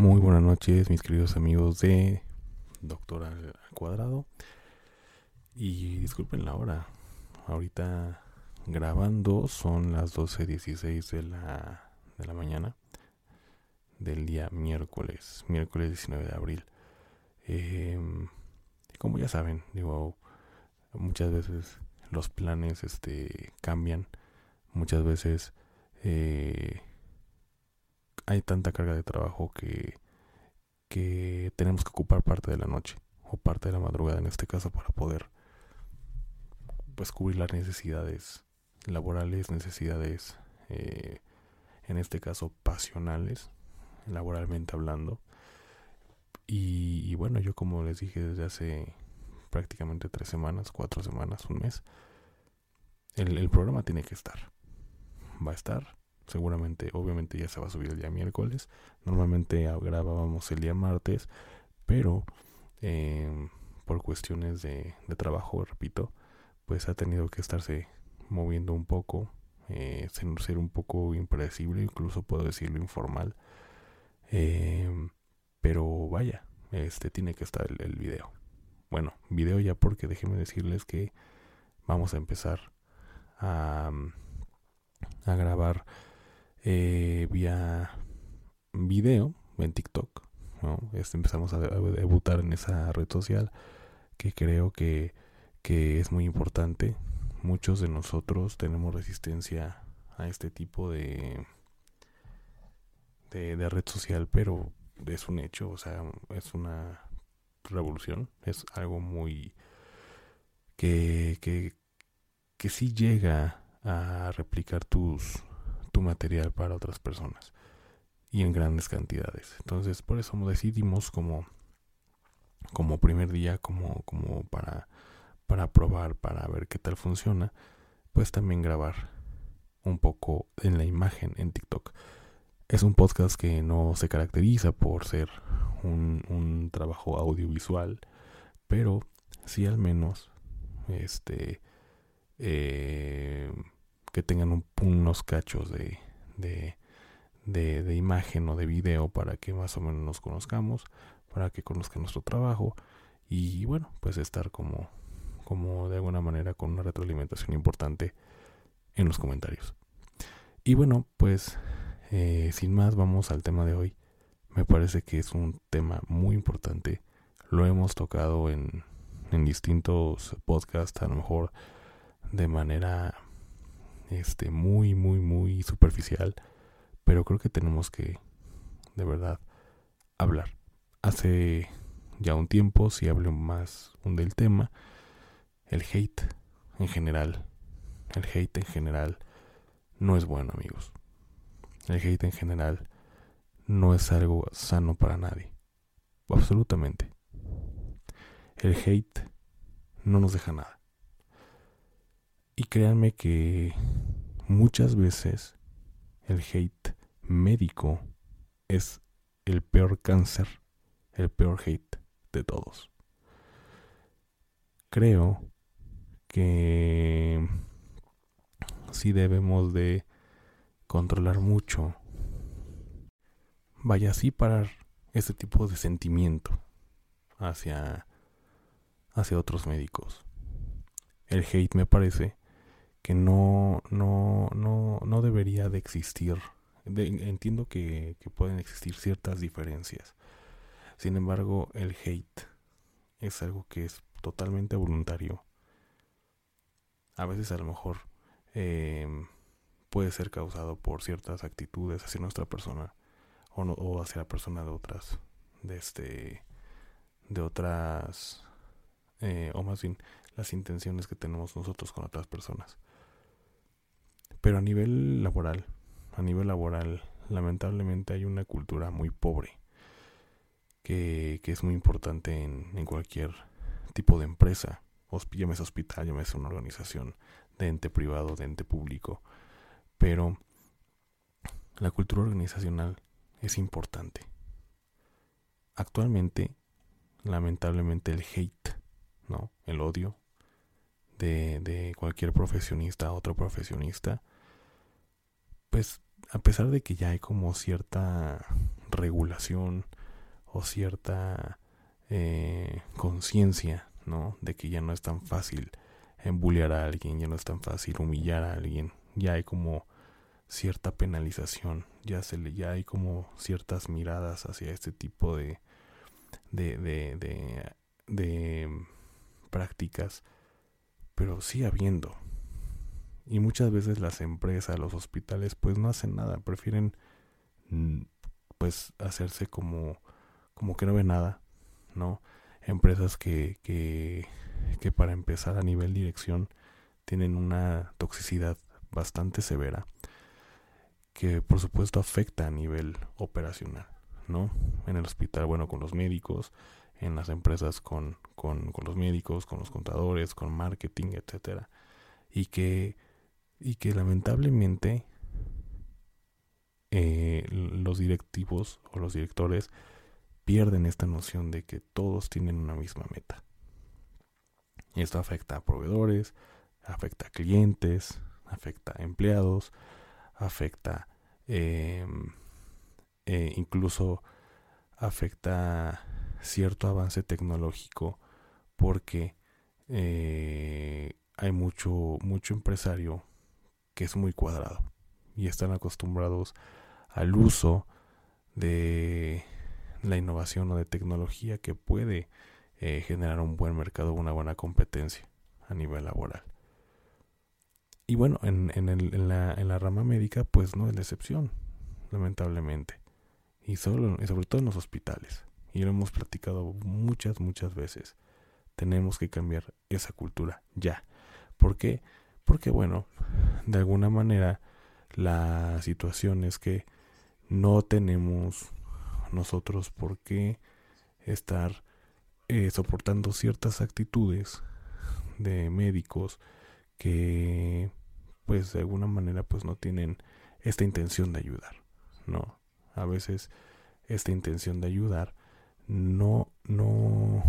Muy buenas noches, mis queridos amigos de Doctor al Cuadrado. Y disculpen la hora. Ahorita grabando son las 12.16 de la, de la mañana del día miércoles, miércoles 19 de abril. Em, como ya saben, digo, muchas veces los planes este, cambian, muchas veces eh, hay tanta carga de trabajo que, que tenemos que ocupar parte de la noche o parte de la madrugada en este caso para poder pues cubrir las necesidades laborales, necesidades eh, en este caso pasionales, laboralmente hablando. Y, bueno, yo como les dije desde hace prácticamente tres semanas, cuatro semanas, un mes, el, el programa tiene que estar. Va a estar. Seguramente, obviamente ya se va a subir el día miércoles. Normalmente grabábamos el día martes, pero em, por cuestiones de, de, trabajo, repito, pues ha tenido que estarse moviendo un poco, eh, ser un poco impredecible, incluso puedo decirlo informal. Em, pero vaya, este tiene que estar el, video. Bueno, video ya porque déjenme decirles que vamos a empezar a grabar eh, vía video en TikTok. Este, empezamos a, debutar en esa red social que creo que, que es muy importante. Muchos de nosotros tenemos resistencia a este tipo de, de, red social, pero es un hecho, o sea, es una revolución, es algo muy que, que, que sí llega a replicar tus, tu material para otras personas y en grandes cantidades. Entonces, por eso decidimos como, como primer día, como, como para, para probar, para ver qué tal funciona, pues también grabar un poco en la imagen en TikTok. Es un podcast que no se caracteriza por ser un, trabajo audiovisual, pero sí al menos este eh, que tengan unos cachos de, de, de, imagen o de video para que más o menos nos conozcamos, para que conozcan nuestro trabajo y bueno, pues estar como, como de alguna manera con una retroalimentación importante en los comentarios. Y bueno, pues eh, sin más, vamos al tema de hoy. Me parece que es un tema muy importante. Lo hemos tocado en, en distintos podcasts, a lo mejor de manera este, muy, muy, muy superficial. Pero creo que tenemos que, de verdad, hablar. Hace ya un tiempo, si hablo más del tema, el hate en general, el hate en general no es bueno, amigos. El hate en general no es algo sano para nadie. Absolutamente. El hate no nos deja nada. Y créanme que muchas veces el hate médico es el peor cáncer, el peor hate de todos. Creo que sí debemos de controlar mucho. Vaya así parar ese tipo de sentimiento hacia, hacia otros médicos. El hate me parece que no, no, no, no debería de existir. entiendo que, pueden existir ciertas diferencias. Sin embargo, el hate es algo que es totalmente voluntario. A veces a lo mejor eh, puede ser causado por ciertas actitudes hacia nuestra persona o, no, o hacia la persona de otras de este de otras eh, o más bien las intenciones que tenemos nosotros con otras personas pero a nivel laboral a nivel laboral, lamentablemente hay una cultura muy pobre que, es muy importante en, cualquier tipo de empresa, llámese hospital, llámese una organización de ente privado, de ente público, pero la cultura organizacional es importante. Actualmente, lamentablemente, el hate, ¿no? El odio de, de cualquier profesionista a otro profesionista, pues a pesar de que ya hay como cierta regulación o cierta eh, conciencia, ¿no? De que ya no es tan fácil embullear a alguien, ya no es tan fácil humillar a alguien, ya hay como cierta penalización, ya se ya hay como ciertas miradas hacia este tipo de, de, de, de prácticas, pero sí habiendo. Y muchas veces las empresas, los hospitales, pues no hacen nada, prefieren mm, pues hacerse como, como que no ve nada, ¿no? Empresas que, que, que para empezar a nivel dirección tienen una toxicidad bastante severa que por supuesto afecta a nivel operacional, ¿no? En el hospital, bueno, con los médicos, en las empresas con, con, los médicos, con los contadores, con marketing, etcétera. Y que, y que lamentablemente eh, los directivos o los directores pierden esta noción de que todos tienen una misma meta. Y esto afecta a proveedores, afecta a clientes, afecta a empleados, afecta Em, eh, incluso afecta cierto avance tecnológico porque eh, hay mucho, mucho empresario que es muy cuadrado y están acostumbrados al uso de la innovación o de tecnología que puede eh, generar un buen mercado, una buena competencia a nivel laboral. Y bueno, en, en, la, en la rama médica, pues no es la excepción, lamentablemente. Y, solo, y sobre todo en los hospitales. Y lo hemos platicado muchas, muchas veces. Tenemos que cambiar esa cultura ya. ¿Por qué? Porque, bueno, de alguna manera la situación es que no tenemos nosotros por qué estar eh, soportando ciertas actitudes de médicos que pues de alguna manera pues no tienen esta intención de ayudar, ¿no? A veces esta intención de ayudar no, no,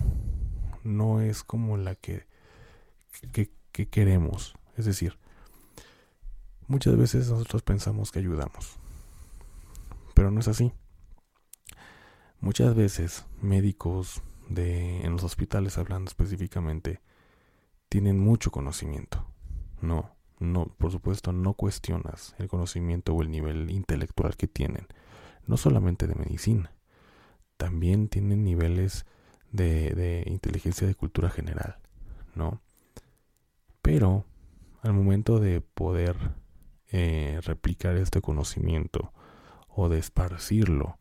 no es como la que, que, queremos. Es decir, muchas veces nosotros pensamos que ayudamos, pero no es así. Muchas veces médicos de en los hospitales hablando específicamente tienen mucho conocimiento, no, no, por supuesto, no cuestionas el conocimiento o el nivel intelectual que tienen, no solamente de medicina, también tienen niveles de, de inteligencia de cultura general, ¿no? Pero al momento de poder eh, replicar este conocimiento o de esparcirlo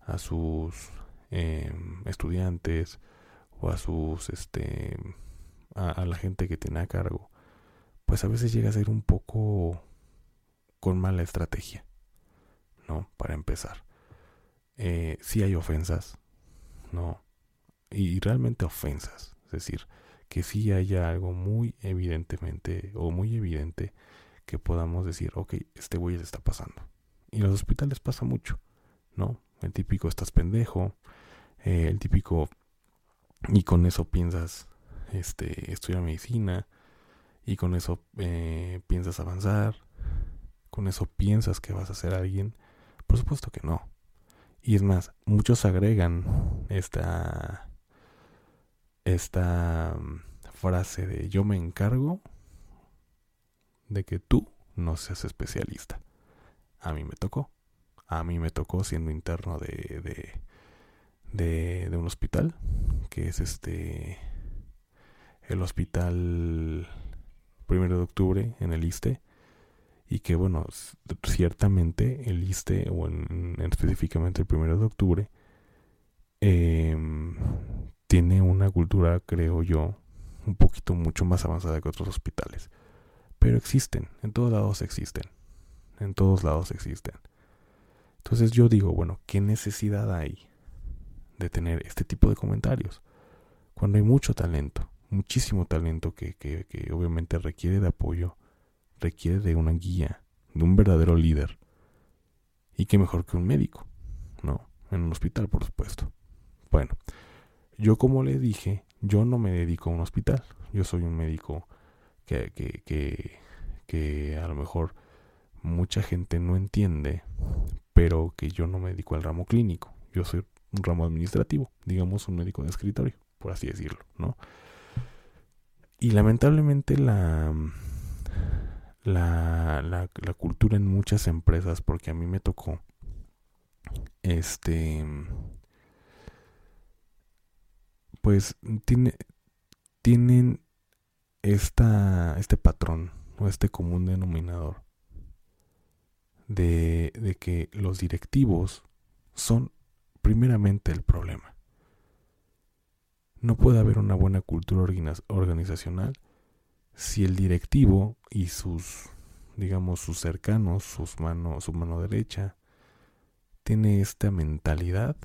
a sus em, estudiantes o a sus este a, la gente que tiene a cargo pues a veces llega a ser un poco con mala estrategia, ¿no? Para empezar. Eh, sí hay ofensas, ¿no? Y realmente ofensas, es decir, que sí haya algo muy evidentemente o muy evidente que podamos decir, ok, este güey le está pasando. Y los hospitales pasa mucho, ¿no? El típico estás pendejo, eh, el típico y con eso piensas este estudiar medicina, y con eso eh, piensas avanzar, con eso piensas que vas a ser alguien, por supuesto que no. Y es más, muchos agregan esta esta mm, frase de yo me encargo de que tú no seas especialista. A mí me tocó. A mí me tocó siendo interno de, de, de, un hospital, que es este el hospital primero de octubre en el ISTE y que bueno, ciertamente el ISTE o en, específicamente el primero de octubre em, tiene una cultura, creo yo, un poquito mucho más avanzada que otros hospitales. Pero existen, en todos lados existen. En todos lados existen. Entonces yo digo, bueno, ¿qué necesidad hay de tener este tipo de comentarios? Cuando hay mucho talento, muchísimo talento que, que, que obviamente requiere de apoyo, requiere de una guía, de un verdadero líder. Y qué mejor que un médico, ¿no? En un hospital, por supuesto. Bueno, yo como le dije, yo no me dedico a un hospital. Yo soy un médico que, que, que, a lo mejor mucha gente no entiende, pero que yo no me dedico al ramo clínico. Yo soy un ramo administrativo, digamos un médico de escritorio, por así decirlo, ¿no? Y lamentablemente la, la, la, la cultura en muchas empresas, porque a mí me tocó, este, pues tiene, tienen esta, este patrón o este común denominador de, de que los directivos son primeramente el problema. No puede haber una buena cultura organizacional si el directivo y sus, digamos, sus cercanos, sus manos, su mano derecha, tiene esta mentalidad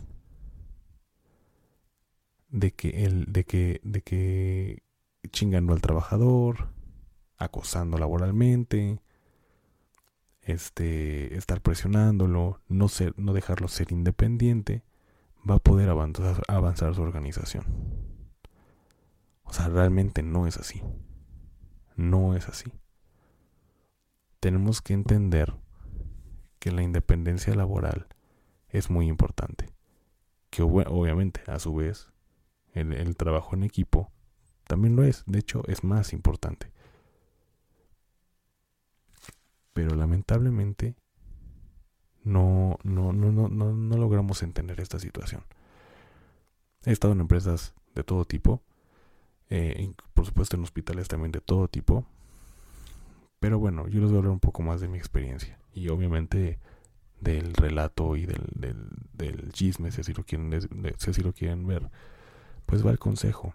de que el, de que, de que chingando al trabajador, acosando laboralmente, este, estar presionándolo, no ser, no dejarlo ser independiente, va a poder avanzar, avanzar su organización. O sea, realmente no es así. No es así. Tenemos que entender que la independencia laboral es muy importante. Que obviamente, a su vez, el, trabajo en equipo también lo es. De hecho, es más importante. Pero lamentablemente no, no, no, no, no, logramos entender esta situación. He estado en empresas de todo tipo, eh, por supuesto en hospitales también de todo tipo. Pero bueno, yo les voy a hablar un poco más de mi experiencia. Y obviamente del relato y del, del, del chisme, si así, lo quieren, si así lo quieren ver pues va el consejo.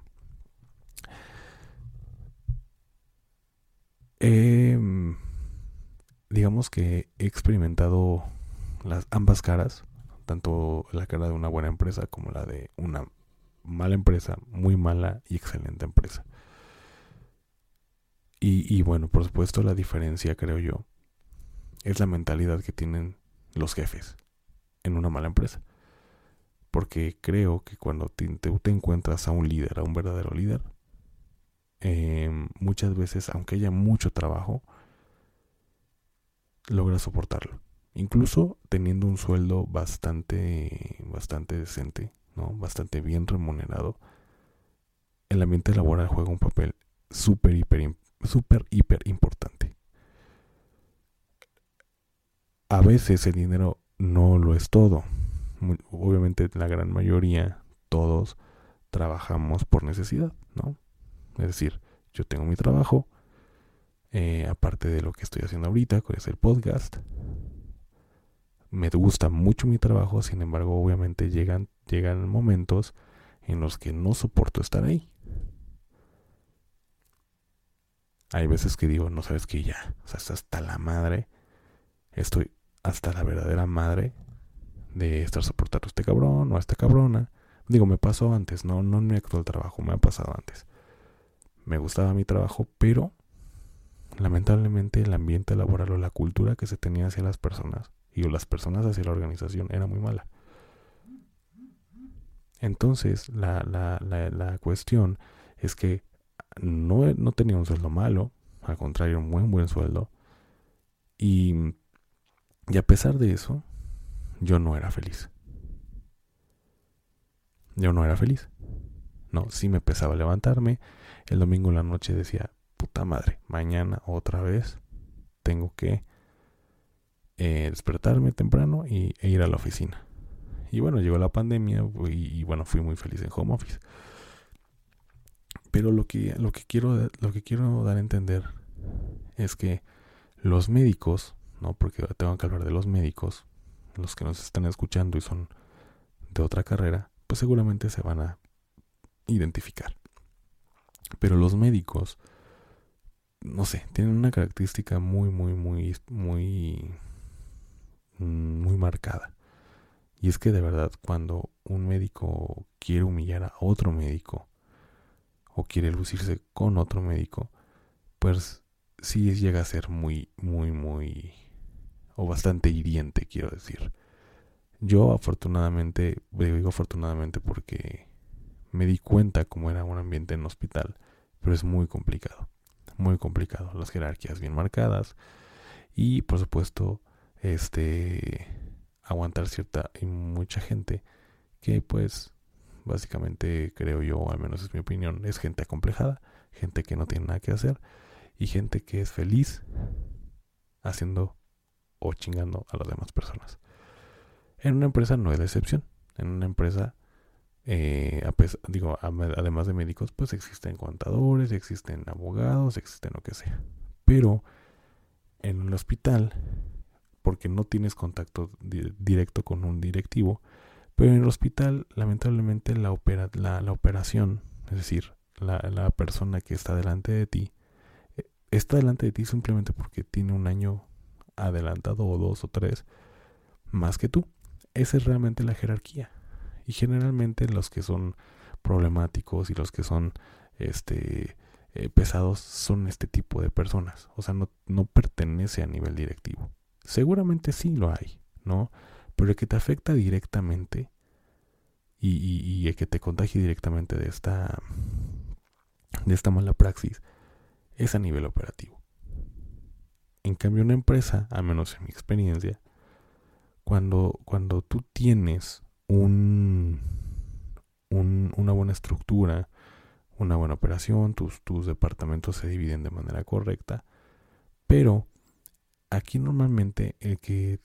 digamos que he experimentado las ambas caras, tanto la cara de una buena empresa como la de una mala empresa, muy mala y excelente empresa. Y bueno, por supuesto la diferencia, creo yo, es la mentalidad que tienen los jefes en una mala empresa porque creo que cuando te, encuentras a un líder, a un verdadero líder, em, muchas veces, aunque haya mucho trabajo, logras soportarlo. Incluso teniendo un sueldo bastante, bastante decente, ¿no? bastante bien remunerado, el ambiente laboral juega un papel súper, hiper, súper, hiper importante. A veces el dinero no lo es todo obviamente la gran mayoría, todos trabajamos por necesidad, ¿no? Es decir, yo tengo mi trabajo, eh, aparte de lo que estoy haciendo ahorita, que es el podcast. Me gusta mucho mi trabajo, sin embargo, obviamente llegan, llegan momentos en los que no soporto estar ahí. Hay veces que digo, no sabes que ya, o sea, hasta la madre, estoy hasta la verdadera madre de estar soportando a este cabrón o a esta cabrona. Digo, me pasó antes, no, no en mi actual trabajo, me ha pasado antes. Me gustaba mi trabajo, pero lamentablemente el ambiente laboral o la cultura que se tenía hacia las personas y las personas hacia la organización era muy mala. Entonces, la, la, la, la cuestión es que no, no tenía un sueldo malo, al contrario, un buen, buen sueldo. Y, y a pesar de eso, yo no era feliz. Yo no era feliz. No, sí me pesaba levantarme. El domingo en la noche decía, puta madre, mañana otra vez tengo que eh, despertarme temprano y, e ir a la oficina. Y bueno, llegó la pandemia y, bueno, fui muy feliz en home office. Pero lo que, lo que, quiero, lo que quiero dar a entender es que los médicos, ¿no? Porque tengo que hablar de los médicos, los que nos están escuchando y son de otra carrera, pues seguramente se van a identificar. Pero los médicos, no sé, tienen una característica muy, muy, muy, muy muy marcada. Y es que de verdad cuando un médico quiere humillar a otro médico o quiere lucirse con otro médico, pues sí llega a ser muy, muy, muy o bastante hiriente, quiero decir. Yo afortunadamente, digo afortunadamente porque me di cuenta cómo era un ambiente en hospital, pero es muy complicado, muy complicado, las jerarquías bien marcadas y por supuesto, este aguantar cierta y mucha gente que pues básicamente creo yo, al menos es mi opinión, es gente acomplejada, gente que no tiene nada que hacer y gente que es feliz haciendo o chingando a las demás personas. En una empresa no es la excepción. En una empresa, eh, digo, además de médicos, pues existen contadores, existen abogados, existen lo que sea. Pero en un hospital, porque no tienes contacto directo con un directivo, pero en el hospital, lamentablemente, la, opera, la, operación, es decir, la, la, persona que está delante de ti, eh, está delante de ti simplemente porque tiene un año adelantado o dos o tres más que tú. Esa es realmente la jerarquía. Y generalmente los que son problemáticos y los que son este eh, pesados son este tipo de personas. O sea, no, no pertenece a nivel directivo. Seguramente sí lo hay, ¿no? Pero el que te afecta directamente y, el que te contagie directamente de esta, de esta mala praxis es a nivel operativo. En cambio, una empresa, a menos en mi experiencia, cuando, cuando tú tienes un, una buena estructura, una buena operación, tus, tus departamentos se dividen de manera correcta, pero aquí normalmente el que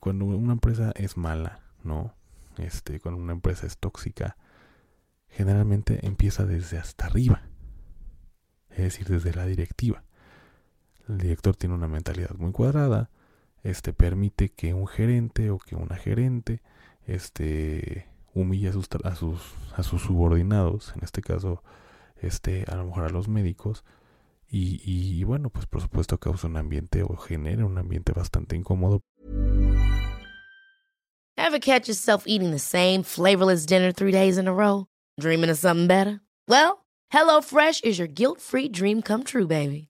cuando una empresa es mala, ¿no? Este, cuando una empresa es tóxica, generalmente empieza desde hasta arriba, es decir, desde la directiva el director tiene una mentalidad muy cuadrada, este permite que un gerente o que una gerente este humille a sus, subordinados, en este caso este a lo mejor a los médicos y, y bueno, pues por supuesto causa un ambiente o genera un ambiente bastante incómodo. Ever catch yourself eating the same flavorless dinner three days in a row? Dreaming of something better? Well, HelloFresh is your guilt-free dream come true, baby.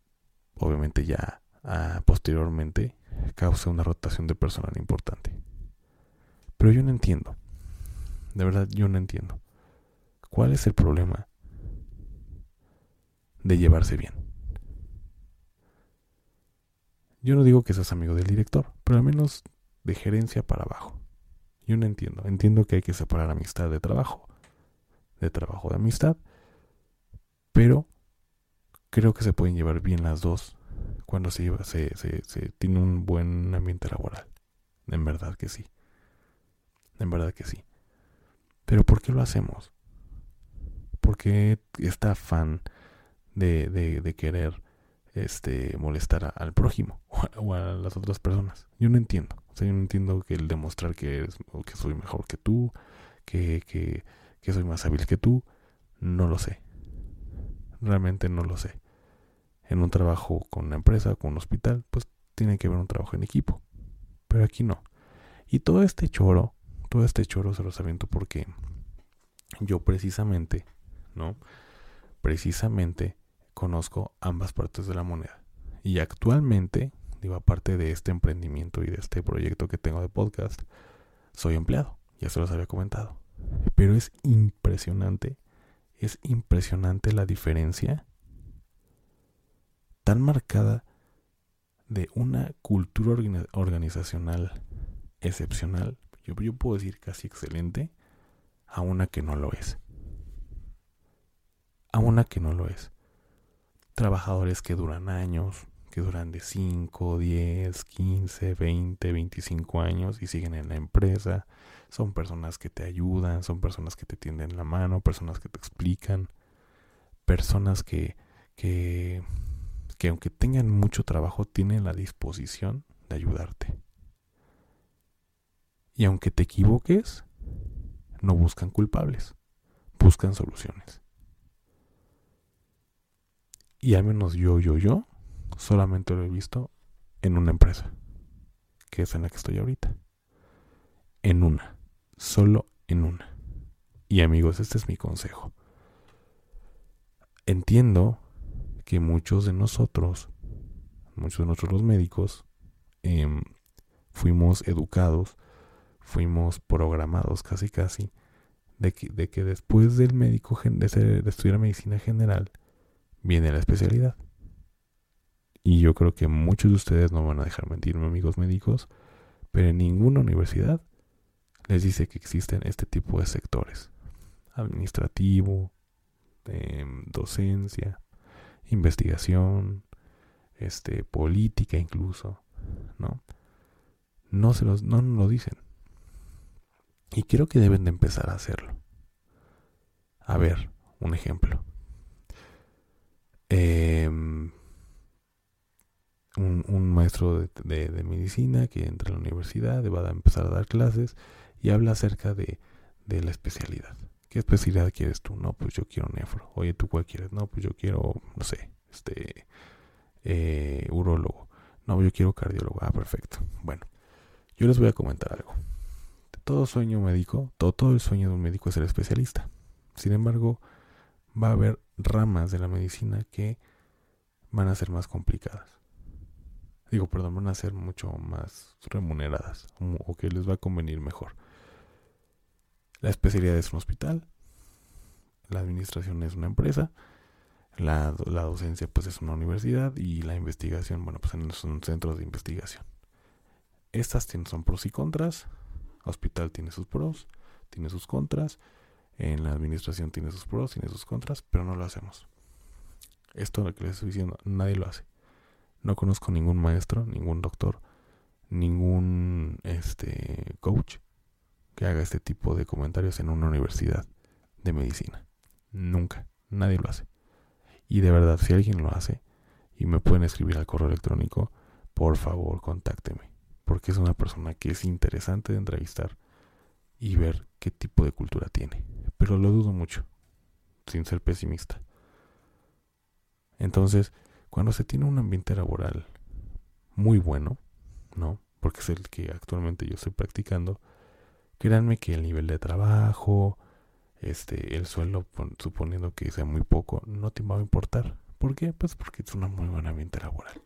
obviamente ya ah, posteriormente causa una rotación de personal importante. Pero yo no entiendo, de verdad yo no entiendo, ¿cuál es el problema de llevarse bien? Yo no digo que seas amigo del director, pero al menos de gerencia para abajo. Yo no entiendo, entiendo que hay que separar amistad de trabajo, de trabajo de amistad, pero creo que se pueden llevar bien las dos cuando se, se, se, se tiene un buen ambiente laboral. En verdad que sí. En verdad que sí. Pero ¿por qué lo hacemos? ¿Por qué esta afán de, de, de querer este, molestar al prójimo o a, las otras personas? Yo no entiendo. O sea, yo no entiendo que el demostrar que, eres, que soy mejor que tú, que, que, que soy más hábil que tú, no lo sé. Realmente no lo sé en un trabajo con una empresa, con un hospital, pues tiene que haber un trabajo en equipo. Pero aquí no. Y todo este choro, todo este choro se los aviento porque yo precisamente, ¿no? Precisamente conozco ambas partes de la moneda. Y actualmente, digo, aparte de este emprendimiento y de este proyecto que tengo de podcast, soy empleado. Ya se los había comentado. pero es impresionante, es impresionante la diferencia tan marcada de una cultura organizacional excepcional, yo, puedo decir casi excelente, a una que no lo es. A una que no lo es. Trabajadores que duran años, que duran de 5, 10, 15, 20, 25 años y siguen en la empresa. Son personas que te ayudan, son personas que te tienden la mano, personas que te explican, personas que, que, que aunque tengan mucho trabajo, tienen la disposición de ayudarte. Y aunque te equivoques, no buscan culpables, buscan soluciones. Y al menos yo, yo, yo, solamente lo he visto en una empresa, que es en la que estoy ahorita. En una, solo en una. Y amigos, este es mi consejo. Entiendo que muchos de nosotros, muchos de nosotros los médicos, em, fuimos educados, fuimos programados casi casi, de que, de que después del médico, de, de estudiar medicina general, viene la especialidad. Y yo creo que muchos de ustedes no van a dejar mentirme, amigos médicos, pero en ninguna universidad les dice que existen este tipo de sectores. Administrativo, em, docencia, investigación, este, política incluso, ¿no? No se los, no nos lo dicen. Y creo que deben de empezar a hacerlo. A ver, un ejemplo. Eh, un, maestro de, medicina que entra a la universidad, va a empezar a dar clases y habla acerca de, la especialidad. ¿Qué especialidad quieres tú? No, pues yo quiero nefro. Oye, ¿tú cuál quieres? No, pues yo quiero, no sé, este, eh. No, yo quiero cardiólogo. Ah, perfecto. Bueno, yo les voy a comentar algo. Todo sueño médico, todo, todo el sueño de un médico es ser especialista. Sin embargo, va a haber ramas de la medicina que van a ser más complicadas digo, perdón, van a ser mucho más remuneradas o que les va a convenir mejor. La especialidad es un hospital, la administración es una empresa, la, docencia pues es una universidad y la investigación, bueno, pues son centros de investigación. Estas son pros y contras, hospital tiene sus pros, tiene sus contras, en la administración tiene sus pros, tiene sus contras, pero no lo hacemos. Esto lo que les estoy diciendo, nadie lo hace. No conozco ningún maestro, ningún doctor, ningún este coach que haga este tipo de comentarios en una universidad de medicina. Nunca, nadie lo hace. Y de verdad, si alguien lo hace y me pueden escribir al correo electrónico, por favor, contácteme, porque es una persona que es interesante de entrevistar y ver qué tipo de cultura tiene. Pero lo dudo mucho, sin ser pesimista. Entonces, cuando se tiene un ambiente laboral muy bueno, ¿no? Porque es el que actualmente yo estoy practicando, créanme que el nivel de trabajo, este, el sueldo, suponiendo que sea muy poco, no te va a importar. ¿Por qué? Pues porque es un muy buen ambiente laboral.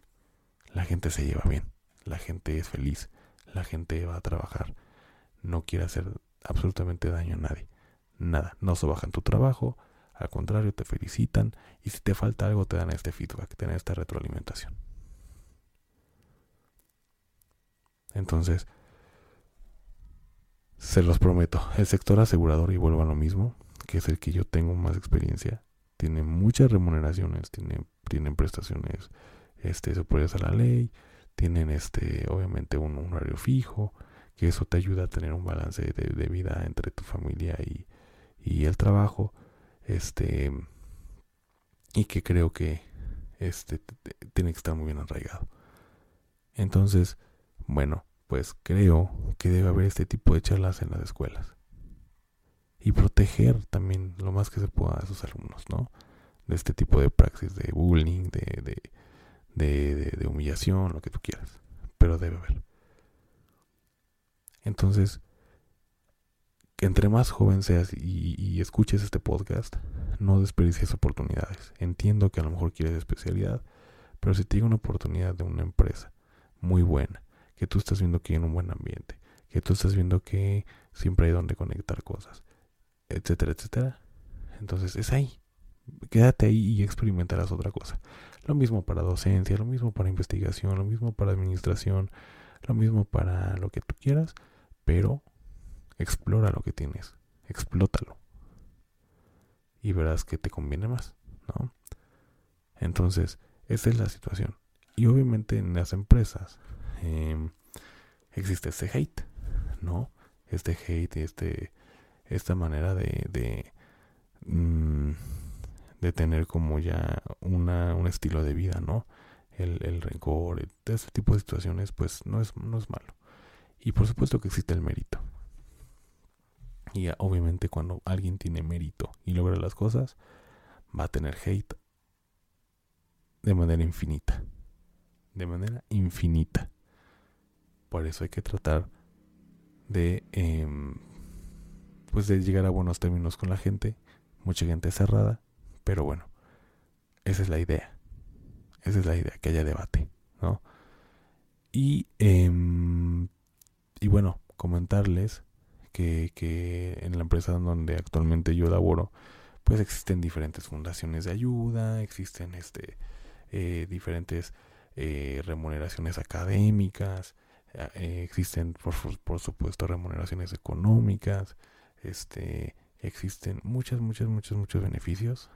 La gente se lleva bien, la gente es feliz, la gente va a trabajar, no quiere hacer absolutamente daño a nadie. Nada, no se baja en tu trabajo, al contrario, te felicitan y si te falta algo te dan este feedback, te dan esta retroalimentación. Entonces, se los prometo, el sector asegurador, y vuelvo a lo mismo, que es el que yo tengo más experiencia, tiene muchas remuneraciones, tiene, tienen prestaciones este, superiores a la ley, tienen este, obviamente un, horario fijo, que eso te ayuda a tener un balance de, vida entre tu familia y, y el trabajo este y que creo que este tiene que estar muy bien arraigado. Entonces, bueno, pues creo que debe haber este tipo de charlas en las escuelas. Y proteger también lo más que se pueda a sus alumnos, ¿no? De este tipo de praxis de bullying, de, de, de, de humillación, lo que tú quieras. Pero debe haber. Entonces, entre más joven seas y, escuches este podcast, no desperdicies oportunidades. Entiendo que a lo mejor quieres especialidad, pero si te llega una oportunidad de una empresa muy buena, que tú estás viendo que hay un buen ambiente, que tú estás viendo que siempre hay donde conectar cosas, etcétera, etcétera. Entonces es ahí. Quédate ahí y experimentarás otra cosa. Lo mismo para docencia, lo mismo para investigación, lo mismo para administración, lo mismo para lo que tú quieras, pero explora lo que tienes, explótalo. Y verás que te conviene más, ¿no? Entonces, esa es la situación. Y obviamente en las empresas em, existe ese hate, ¿no? Este hate, este, esta manera de, de, mm, de tener como ya una, un estilo de vida, ¿no? El, el rencor, ese tipo de situaciones, pues no es, no es malo. Y por supuesto que existe el mérito. Y obviamente cuando alguien tiene mérito y logra las cosas, va a tener hate de manera infinita. De manera infinita. Por eso hay que tratar de, em, pues de llegar a buenos términos con la gente. Mucha gente cerrada, pero bueno, esa es la idea. Esa es la idea, que haya debate, ¿no? Y, em, y bueno, comentarles que, en la empresa donde actualmente yo laboro, pues existen diferentes fundaciones de ayuda, existen este eh, diferentes eh, remuneraciones académicas, eh, existen por, por, supuesto remuneraciones económicas, este, existen muchas, muchas, muchos, muchos beneficios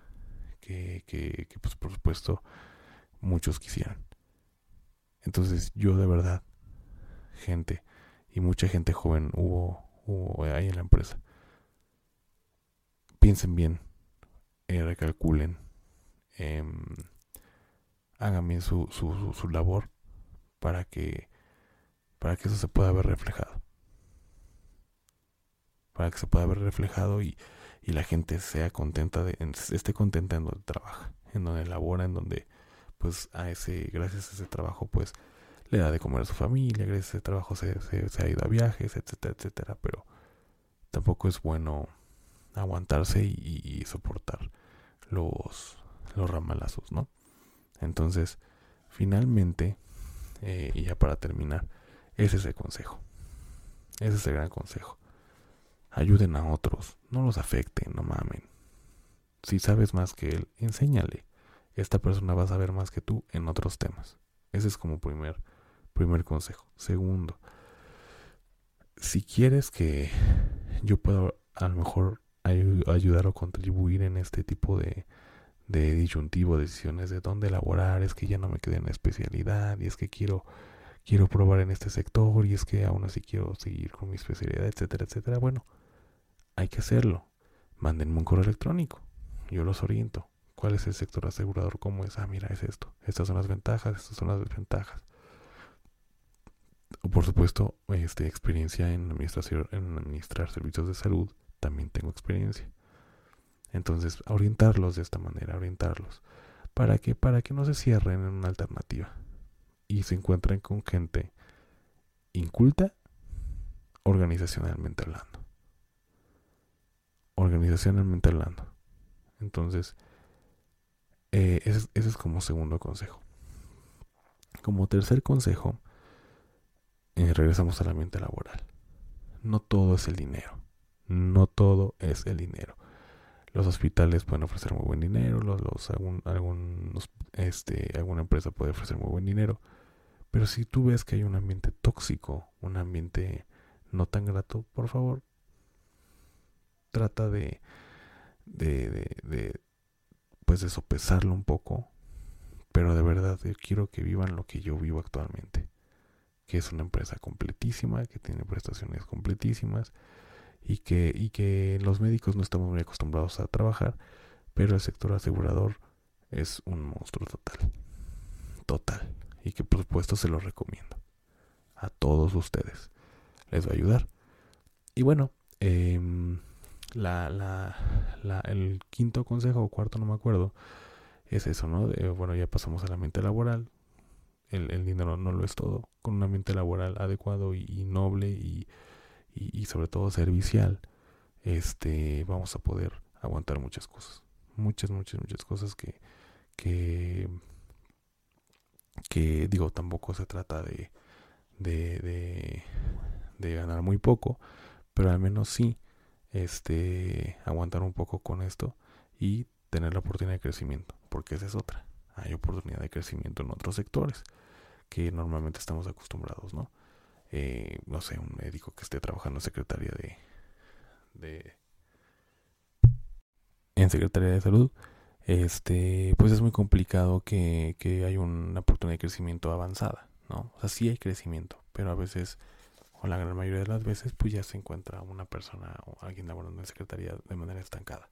que, que, que pues por supuesto muchos quisieran. Entonces yo de verdad, gente, y mucha gente joven hubo, hubo ahí en la empresa, piensen bien, recalculen, eh, hagan bien su, su, su, labor para que, para que eso se pueda ver reflejado. Para que se pueda ver reflejado y, y la gente sea contenta, de, esté contenta en donde trabaja, en donde labora, en donde, pues, a ese, gracias a ese trabajo, pues, le da de comer a su familia, gracias a ese trabajo se, ha ido a viajes, etcétera, etcétera, pero tampoco es bueno aguantarse y, y soportar los, los ramalazos, ¿no? Entonces, finalmente, eh, y ya para terminar, ese es el consejo. Ese es el gran consejo. Ayuden a otros, no los afecten, no mamen. Si sabes más que él, enséñale. Esta persona va a saber más que tú en otros temas. Ese es como primer, primer consejo. Segundo, si quieres que yo pueda a lo mejor ayudar o contribuir en este tipo de, de disyuntivo, decisiones de dónde laborar, es que ya no me quedé en la especialidad y es que quiero quiero probar en este sector y es que aún así quiero seguir con mi especialidad, etcétera, etcétera. Bueno, hay que hacerlo. Mándenme un correo electrónico. Yo los oriento. ¿Cuál es el sector asegurador? ¿Cómo es? Ah, mira, es esto. Estas son las ventajas, estas son las desventajas. Por supuesto, este, experiencia en administración, en administrar servicios de salud, también tengo experiencia. Entonces, orientarlos de esta manera, orientarlos. ¿Para qué? Para que no se cierren en una alternativa y se encuentren con gente inculta organizacionalmente hablando. Organizacionalmente hablando. Entonces, eh, ese, es como segundo consejo. Como tercer consejo, eh, regresamos al ambiente laboral. No todo es el dinero. No todo es el dinero los hospitales pueden ofrecer muy buen dinero, los, algún, este, alguna empresa puede ofrecer muy buen dinero, pero si tú ves que hay un ambiente tóxico, un ambiente no tan grato, por favor, trata de, de, de, de pues de sopesarlo un poco, pero de verdad yo quiero que vivan lo que yo vivo actualmente, que es una empresa completísima, que tiene prestaciones completísimas, y que, y que los médicos no estamos muy acostumbrados a trabajar, pero el sector asegurador es un monstruo total. Total. Y que por supuesto se lo recomiendo. A todos ustedes. Les va a ayudar. Y bueno, em, la, la, la, el quinto consejo o cuarto, no me acuerdo, es eso, ¿no? bueno, ya pasamos al ambiente laboral. El, el, dinero no lo es todo. Con un ambiente laboral adecuado y noble y y, sobre todo servicial, este, vamos a poder aguantar muchas cosas. Muchas, muchas, muchas cosas que, que, que digo, tampoco se trata de, de, de, de ganar muy poco, pero al menos sí este, aguantar un poco con esto y tener la oportunidad de crecimiento, porque esa es otra. Hay oportunidad de crecimiento en otros sectores que normalmente estamos acostumbrados, ¿no? Eh, no sé, un médico que esté trabajando en secretaría de, en secretaría de salud, este, pues es muy complicado que, que haya una oportunidad de crecimiento avanzada, ¿no? O sea, sí hay crecimiento, pero a veces, o la gran mayoría de las veces, pues ya se encuentra una persona o alguien laborando en secretaría de manera estancada.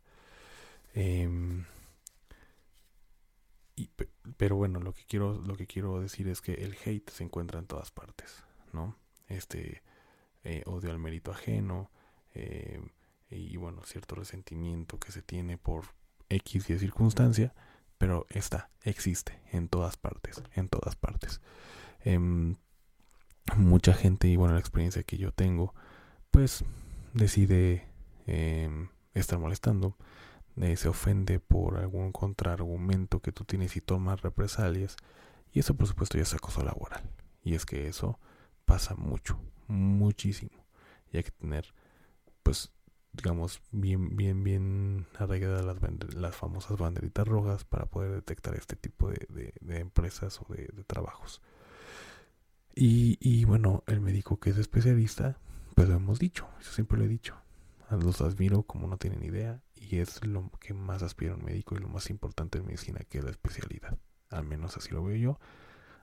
Em, pero bueno, lo que quiero, lo que quiero decir es que el hate se encuentra en todas partes, ¿no? Este eh, odio al mérito ajeno eh, y bueno, cierto resentimiento que se tiene por X y circunstancia, pero está, existe en todas partes, en todas partes. Em, mucha gente y bueno, la experiencia que yo tengo, pues decide em, estar molestando eh, se ofende por algún contraargumento que tú tienes y tomas represalias. Y eso por supuesto ya es acoso laboral. Y es que eso pasa mucho, muchísimo. Y hay que tener, pues, digamos, bien, bien, bien arraigadas las, las famosas banderitas rojas para poder detectar este tipo de, de, empresas o de, trabajos. Y, y bueno, el médico que es especialista, pues lo hemos dicho, eso siempre lo he dicho. Los admiro como no tienen idea y es lo que más aspira un médico y lo más importante en medicina que es la especialidad. Al menos así lo veo yo,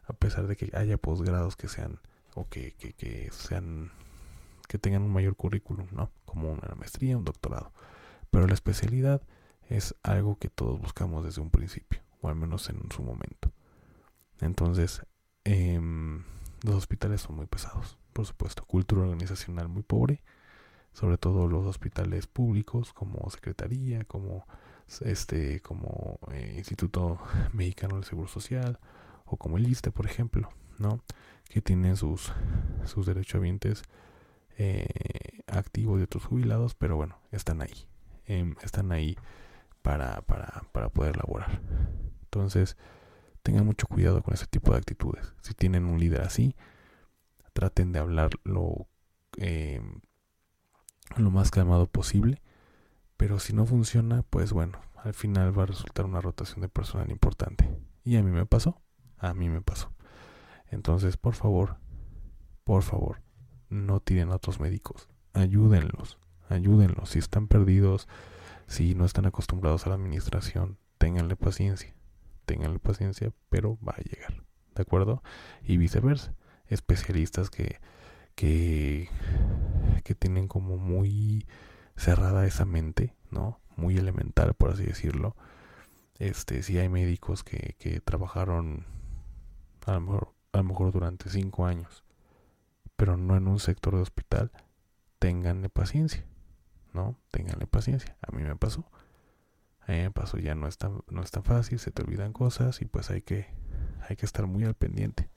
a pesar de que haya posgrados que sean o que, que, sean que tengan un mayor currículum, ¿no? Como una maestría, un doctorado. Pero la especialidad es algo que todos buscamos desde un principio, o al menos en su momento. Entonces, em, los hospitales son muy pesados, por supuesto. Cultura organizacional muy pobre sobre todo los hospitales públicos como Secretaría, como este como eh, Instituto Mexicano del Seguro Social o como el ISTE, por ejemplo, ¿no? Que tienen sus sus derechohabientes eh, activos y otros jubilados, pero bueno, están ahí, em, están ahí para, para, para poder laborar. Entonces, tengan mucho cuidado con ese tipo de actitudes. Si tienen un líder así, traten de hablarlo eh, lo más calmado posible. Pero si no funciona, pues bueno, al final va a resultar una rotación de personal importante. Y a mí me pasó, a mí me pasó. Entonces, por favor, por favor, no tiren a otros médicos. Ayúdenlos, ayúdenlos. Si están perdidos, si no están acostumbrados a la administración, ténganle paciencia. Ténganle paciencia, pero va a llegar. ¿De acuerdo? Y viceversa. Especialistas que que, que tienen como muy cerrada esa mente, ¿no? Muy elemental, por así decirlo. Este, si hay médicos que, que trabajaron a lo, mejor, a lo mejor durante cinco años, pero no en un sector de hospital, ténganle paciencia, ¿no? Ténganle paciencia. A mí me pasó. A mí me pasó, ya no es tan, no es tan fácil, se te olvidan cosas y pues hay que, hay que estar muy al pendiente.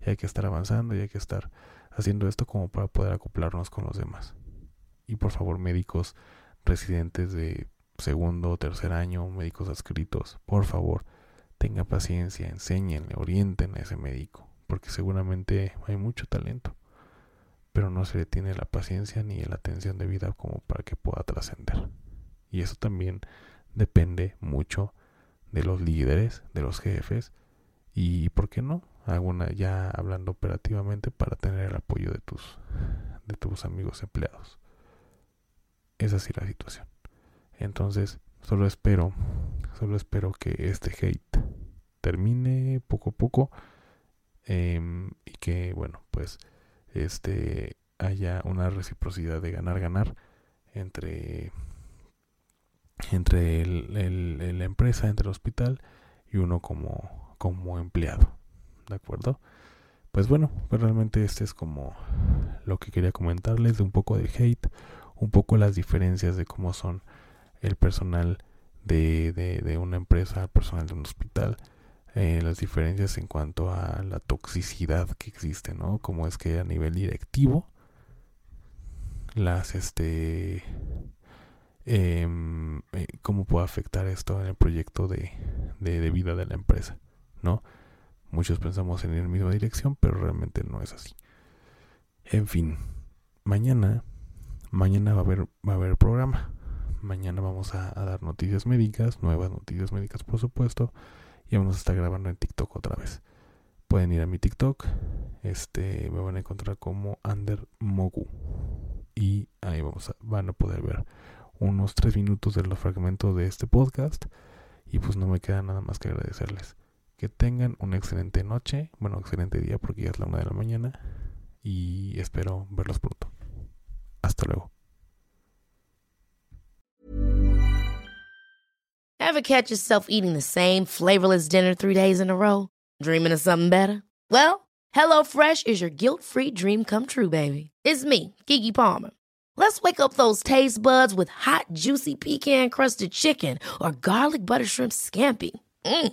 Y hay que estar avanzando y hay que estar haciendo esto como para poder acoplarnos con los demás. Y por favor, médicos residentes de segundo o tercer año, médicos adscritos, por favor, tenga paciencia, enséñenle, orienten a ese médico, porque seguramente hay mucho talento, pero no se le tiene la paciencia ni la atención de vida como para que pueda trascender. Y eso también depende mucho de los líderes, de los jefes, y, ¿por qué no? Alguna ya hablando operativamente para tener el apoyo de tus de tus amigos empleados. Es así la situación. Entonces solo espero solo espero que este hate termine poco a poco em, y que bueno pues este haya una reciprocidad de ganar ganar entre entre el, la empresa entre el hospital y uno como como empleado ¿de acuerdo? Pues bueno, pues realmente este es como lo que quería comentarles de un poco de hate, un poco las diferencias de cómo son el personal de, de, una empresa, el personal de un hospital, eh, las diferencias en cuanto a la toxicidad que existe, ¿no? Como es que a nivel directivo, las, este, em, eh, cómo puede afectar esto en el proyecto de, de, de vida de la empresa, ¿no? Muchos pensamos en la misma dirección, pero realmente no es así. En fin, mañana, Mañana va a haber, va a haber programa. Mañana vamos a, dar noticias médicas, nuevas noticias médicas por supuesto. Y vamos a estar grabando en TikTok otra vez. Pueden ir a mi TikTok. Este me van a encontrar como Under Mogu. Y ahí vamos a, van a poder ver unos tres minutos de los fragmentos de este podcast. Y pues no me queda nada más que agradecerles. Que tengan una excelente noche. Bueno, excelente día porque ya es la una de la mañana. Y espero verlos pronto. Hasta luego. Ever catch yourself eating the same flavorless dinner three days in a row? Dreaming of something better? Well, HelloFresh is your guilt-free dream come true, baby. It's me, Kiki Palmer. Let's wake up those taste buds with hot, juicy pecan-crusted chicken or garlic butter shrimp scampi. Mm.